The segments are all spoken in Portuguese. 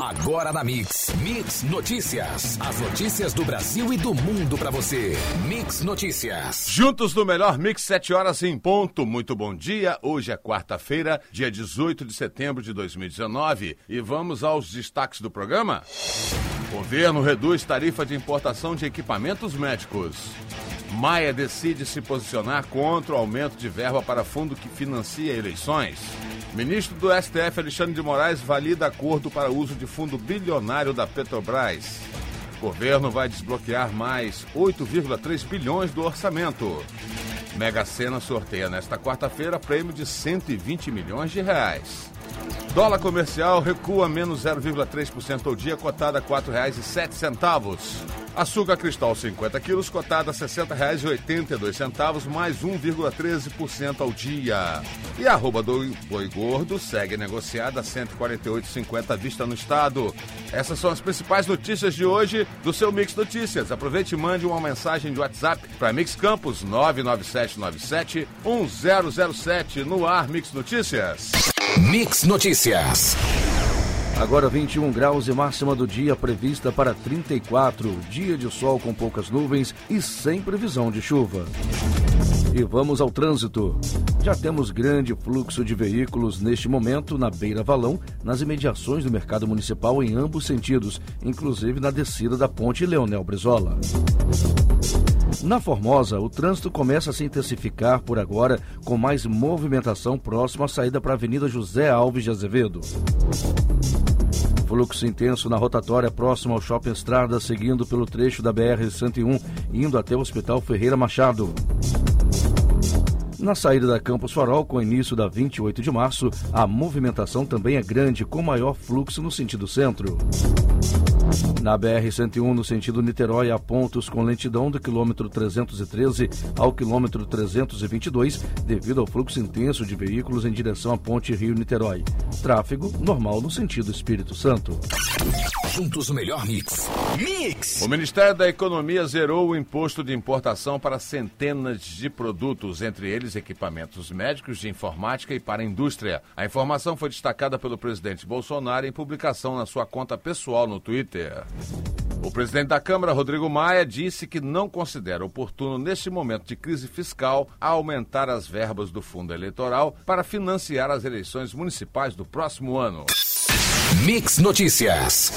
Agora na Mix. Mix Notícias. As notícias do Brasil e do mundo para você. Mix Notícias. Juntos no melhor Mix, 7 horas em ponto. Muito bom dia. Hoje é quarta-feira, dia 18 de setembro de 2019. E vamos aos destaques do programa? Governo reduz tarifa de importação de equipamentos médicos. Maia decide se posicionar contra o aumento de verba para fundo que financia eleições. Ministro do STF Alexandre de Moraes valida acordo para uso de fundo bilionário da Petrobras. Governo vai desbloquear mais 8,3 bilhões do orçamento. Mega Sena sorteia nesta quarta-feira prêmio de 120 milhões de reais. Dólar comercial recua menos 0,3% ao dia, cotada a R$ 4,07. Açúcar cristal 50 quilos, cotada a R$ 60,82, mais 1,13% ao dia. E a arroba do boi gordo segue negociada a R$ 148,50 à vista no estado. Essas são as principais notícias de hoje do seu Mix Notícias. Aproveite e mande uma mensagem de WhatsApp para Mix Campos 99797 1007 no ar Mix Notícias. Mix Notícias. Agora 21 graus e máxima do dia prevista para 34. Dia de sol com poucas nuvens e sem previsão de chuva. E vamos ao trânsito. Já temos grande fluxo de veículos neste momento na Beira Valão, nas imediações do mercado municipal em ambos sentidos, inclusive na descida da ponte Leonel Brizola. Na Formosa, o trânsito começa a se intensificar por agora, com mais movimentação próxima à saída para a Avenida José Alves de Azevedo. Fluxo intenso na rotatória próxima ao Shopping Estrada, seguindo pelo trecho da BR-101, indo até o Hospital Ferreira Machado. Na saída da Campos Farol, com o início da 28 de março, a movimentação também é grande, com maior fluxo no sentido centro. Na BR-101, no sentido Niterói, há pontos com lentidão do quilômetro 313 ao quilômetro 322, devido ao fluxo intenso de veículos em direção à ponte Rio-Niterói. Tráfego normal no sentido Espírito Santo. Juntos o melhor mix. Mix! O Ministério da Economia zerou o imposto de importação para centenas de produtos, entre eles equipamentos médicos, de informática e para a indústria. A informação foi destacada pelo presidente Bolsonaro em publicação na sua conta pessoal no Twitter. O presidente da Câmara, Rodrigo Maia, disse que não considera oportuno, neste momento de crise fiscal, aumentar as verbas do fundo eleitoral para financiar as eleições municipais do próximo ano. Mix Notícias.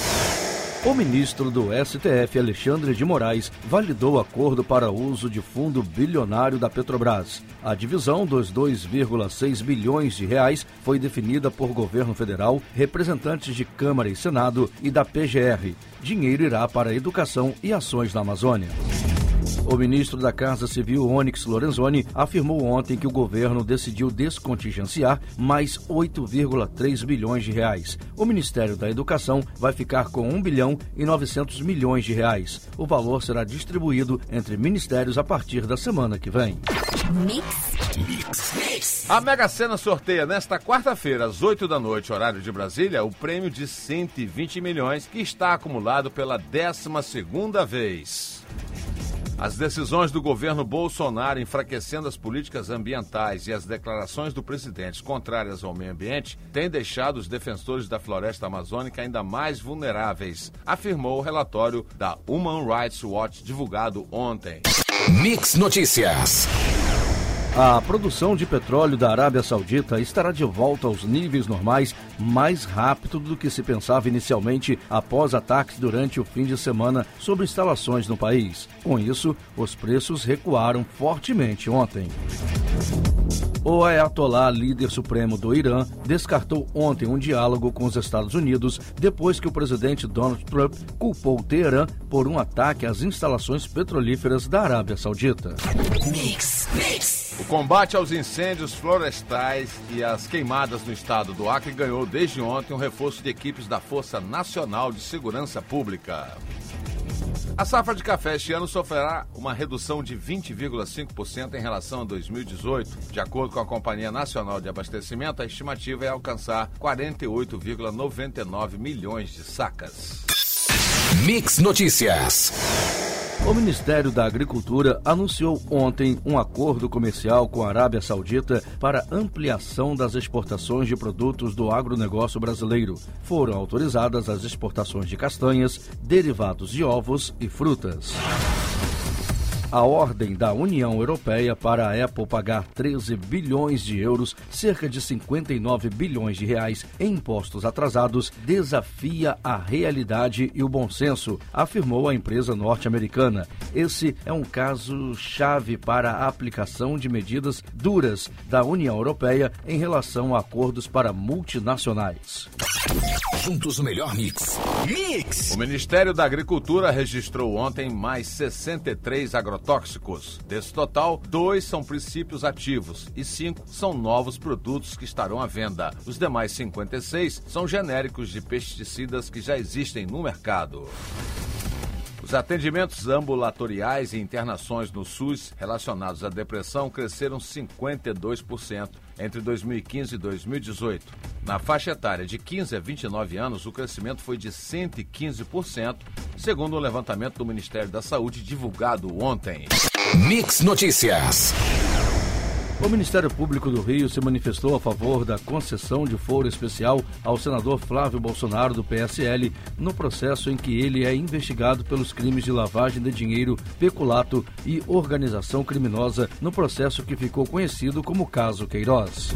O ministro do STF, Alexandre de Moraes, validou acordo para uso de fundo bilionário da Petrobras. A divisão dos 2,6 bilhões de reais foi definida por governo federal, representantes de Câmara e Senado e da PGR. Dinheiro irá para educação e ações na Amazônia. O ministro da Casa Civil, Onyx Lorenzoni, afirmou ontem que o governo decidiu descontingenciar mais 8,3 bilhões de reais. O Ministério da Educação vai ficar com 1 bilhão e 900 milhões de reais. O valor será distribuído entre ministérios a partir da semana que vem. Mix. A Mega Sena sorteia nesta quarta-feira, às 8 da noite, horário de Brasília, o prêmio de 120 milhões que está acumulado pela 12 segunda vez. As decisões do governo Bolsonaro enfraquecendo as políticas ambientais e as declarações do presidente contrárias ao meio ambiente têm deixado os defensores da floresta amazônica ainda mais vulneráveis, afirmou o relatório da Human Rights Watch divulgado ontem. Mix Notícias. A produção de petróleo da Arábia Saudita estará de volta aos níveis normais mais rápido do que se pensava inicialmente após ataques durante o fim de semana sobre instalações no país. Com isso, os preços recuaram fortemente ontem. O Ayatollah, líder supremo do Irã, descartou ontem um diálogo com os Estados Unidos depois que o presidente Donald Trump culpou Teherã por um ataque às instalações petrolíferas da Arábia Saudita. Mix. Mix. O combate aos incêndios florestais e às queimadas no estado do Acre ganhou desde ontem um reforço de equipes da Força Nacional de Segurança Pública. A safra de café este ano sofrerá uma redução de 20,5% em relação a 2018. De acordo com a Companhia Nacional de Abastecimento, a estimativa é alcançar 48,99 milhões de sacas. Mix Notícias. O Ministério da Agricultura anunciou ontem um acordo comercial com a Arábia Saudita para ampliação das exportações de produtos do agronegócio brasileiro. Foram autorizadas as exportações de castanhas, derivados de ovos e frutas a ordem da União Europeia para a Apple pagar 13 bilhões de euros, cerca de 59 bilhões de reais em impostos atrasados, desafia a realidade e o bom senso, afirmou a empresa norte-americana. Esse é um caso chave para a aplicação de medidas duras da União Europeia em relação a acordos para multinacionais. Juntos o melhor mix. Mix! O Ministério da Agricultura registrou ontem mais 63 agrotóxicos. Desse total, dois são princípios ativos e cinco são novos produtos que estarão à venda. Os demais 56 são genéricos de pesticidas que já existem no mercado. Os atendimentos ambulatoriais e internações no SUS relacionados à depressão cresceram 52% entre 2015 e 2018. Na faixa etária de 15 a 29 anos, o crescimento foi de 115%, segundo o levantamento do Ministério da Saúde divulgado ontem. Mix Notícias. O Ministério Público do Rio se manifestou a favor da concessão de foro especial ao senador Flávio Bolsonaro, do PSL, no processo em que ele é investigado pelos crimes de lavagem de dinheiro, peculato e organização criminosa, no processo que ficou conhecido como Caso Queiroz.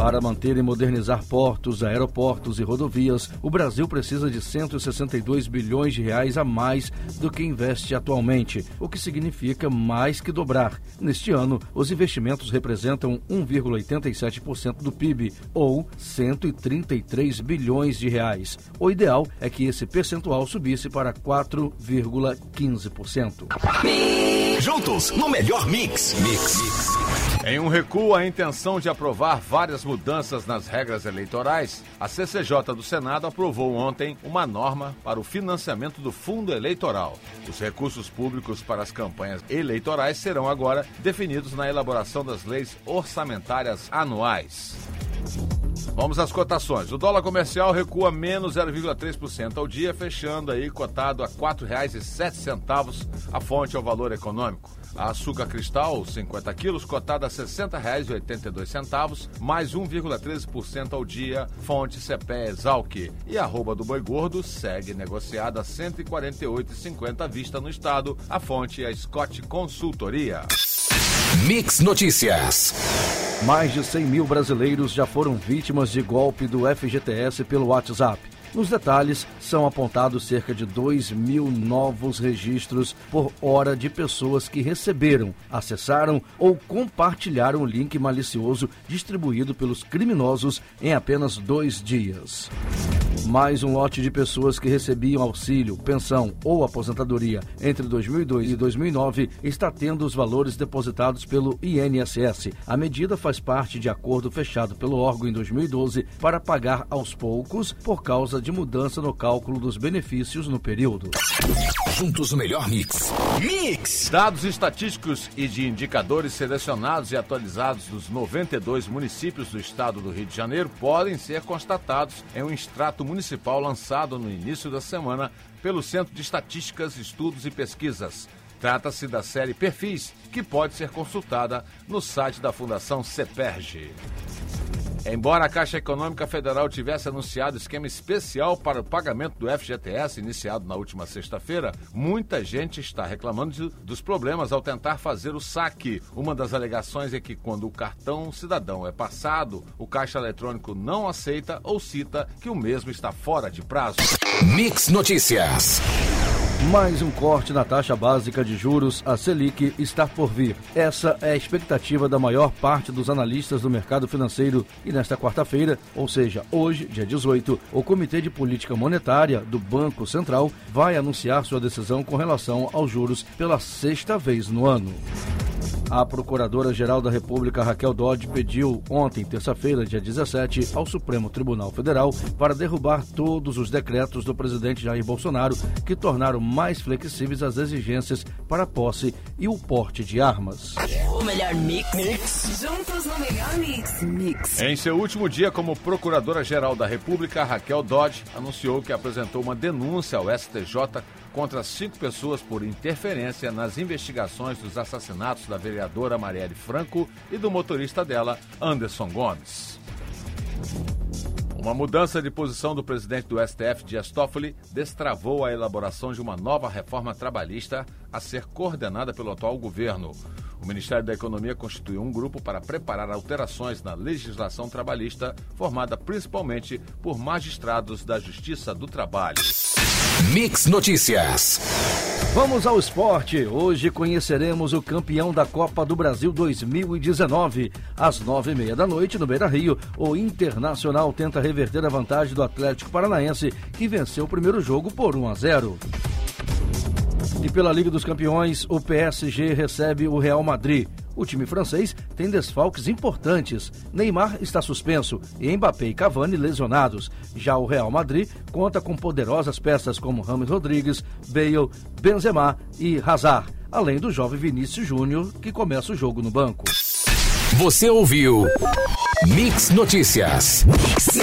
Para manter e modernizar portos, aeroportos e rodovias, o Brasil precisa de 162 bilhões de reais a mais do que investe atualmente, o que significa mais que dobrar. Neste ano, os investimentos representam 1,87% do PIB, ou 133 bilhões de reais. O ideal é que esse percentual subisse para 4,15%. Juntos no melhor mix. Mix. Em um recuo à intenção de aprovar várias mudanças nas regras eleitorais, a CCJ do Senado aprovou ontem uma norma para o financiamento do fundo eleitoral. Os recursos públicos para as campanhas eleitorais serão agora definidos na elaboração das leis orçamentárias anuais. Vamos às cotações. O dólar comercial recua menos 0,3% ao dia, fechando aí cotado a R$ 4,07. A fonte é o valor econômico. A açúcar cristal, 50 quilos, cotada a R$ 60,82, mais 1,13% ao dia, fonte CPE Exalc. E a arroba do boi gordo segue negociada a R$ 148,50 à vista no estado. A fonte é a Scott Consultoria. Mix Notícias. Mais de 100 mil brasileiros já foram vítimas de golpe do FGTS pelo WhatsApp. Nos detalhes, são apontados cerca de 2 mil novos registros por hora de pessoas que receberam, acessaram ou compartilharam o link malicioso distribuído pelos criminosos em apenas dois dias. Mais um lote de pessoas que recebiam auxílio, pensão ou aposentadoria entre 2002 e 2009 está tendo os valores depositados pelo INSS. A medida faz parte de acordo fechado pelo órgão em 2012 para pagar aos poucos por causa de mudança no cálculo dos benefícios no período. Juntos o melhor mix. Mix! Dados estatísticos e de indicadores selecionados e atualizados dos 92 municípios do estado do Rio de Janeiro podem ser constatados em um extrato municipal lançado no início da semana pelo Centro de Estatísticas, Estudos e Pesquisas. Trata-se da série Perfis, que pode ser consultada no site da Fundação CEPERG. Embora a Caixa Econômica Federal tivesse anunciado esquema especial para o pagamento do FGTS iniciado na última sexta-feira, muita gente está reclamando de, dos problemas ao tentar fazer o saque. Uma das alegações é que quando o cartão cidadão é passado, o caixa eletrônico não aceita ou cita que o mesmo está fora de prazo. Mix Notícias. Mais um corte na taxa básica de juros, a Selic, está por vir. Essa é a expectativa da maior parte dos analistas do mercado financeiro. E nesta quarta-feira, ou seja, hoje, dia 18, o Comitê de Política Monetária do Banco Central vai anunciar sua decisão com relação aos juros pela sexta vez no ano. A Procuradora-Geral da República, Raquel Dodge, pediu ontem, terça-feira, dia 17, ao Supremo Tribunal Federal para derrubar todos os decretos do presidente Jair Bolsonaro que tornaram mais flexíveis as exigências para a posse e o porte de armas. O melhor mix. mix. Juntos no melhor mix. Mix. Em seu último dia como Procuradora-Geral da República, Raquel Dodge anunciou que apresentou uma denúncia ao STJ contra cinco pessoas por interferência nas investigações dos assassinatos da vereadora Marielle Franco e do motorista dela, Anderson Gomes. Uma mudança de posição do presidente do STF, Dias Toffoli, destravou a elaboração de uma nova reforma trabalhista a ser coordenada pelo atual governo. O Ministério da Economia constituiu um grupo para preparar alterações na legislação trabalhista, formada principalmente por magistrados da Justiça do Trabalho. Mix Notícias. Vamos ao esporte. Hoje conheceremos o campeão da Copa do Brasil 2019. Às nove e meia da noite, no Beira Rio, o Internacional tenta reverter a vantagem do Atlético Paranaense, que venceu o primeiro jogo por 1 a 0. E pela Liga dos Campeões, o PSG recebe o Real Madrid. O time francês tem desfalques importantes. Neymar está suspenso e Mbappé e Cavani lesionados. Já o Real Madrid conta com poderosas peças como Ramos Rodrigues, Bale, Benzema e Hazard, além do jovem Vinícius Júnior, que começa o jogo no banco. Você ouviu Mix Notícias. Mix